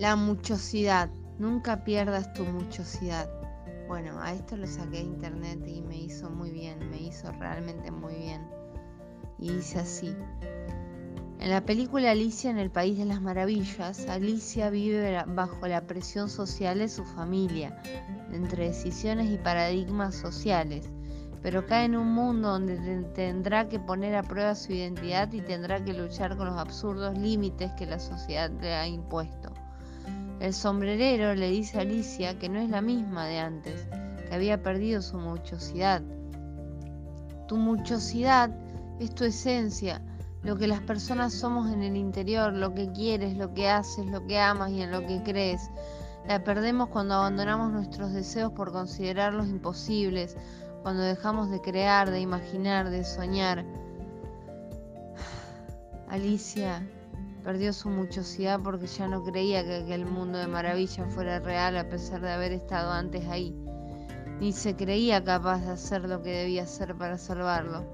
La muchosidad. Nunca pierdas tu muchosidad. Bueno, a esto lo saqué de internet y me hizo muy bien, me hizo realmente muy bien. Y dice así. En la película Alicia en el País de las Maravillas, Alicia vive bajo la presión social de su familia, entre decisiones y paradigmas sociales, pero cae en un mundo donde tendrá que poner a prueba su identidad y tendrá que luchar con los absurdos límites que la sociedad le ha impuesto. El sombrerero le dice a Alicia que no es la misma de antes, que había perdido su muchosidad. Tu muchosidad es tu esencia, lo que las personas somos en el interior, lo que quieres, lo que haces, lo que amas y en lo que crees. La perdemos cuando abandonamos nuestros deseos por considerarlos imposibles, cuando dejamos de crear, de imaginar, de soñar. Alicia Perdió su muchosidad porque ya no creía que el mundo de maravilla fuera real a pesar de haber estado antes ahí. Ni se creía capaz de hacer lo que debía hacer para salvarlo.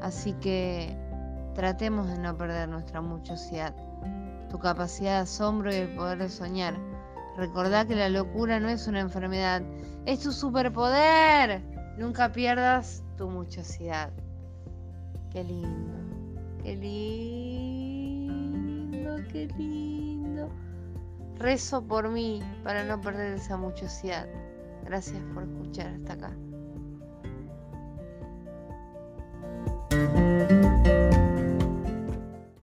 Así que tratemos de no perder nuestra muchosidad, tu capacidad de asombro y el poder de soñar. Recordá que la locura no es una enfermedad, es tu superpoder. Nunca pierdas tu muchosidad. Qué lindo, qué lindo qué lindo. Rezo por mí para no perder esa muchosidad. Gracias por escuchar hasta acá.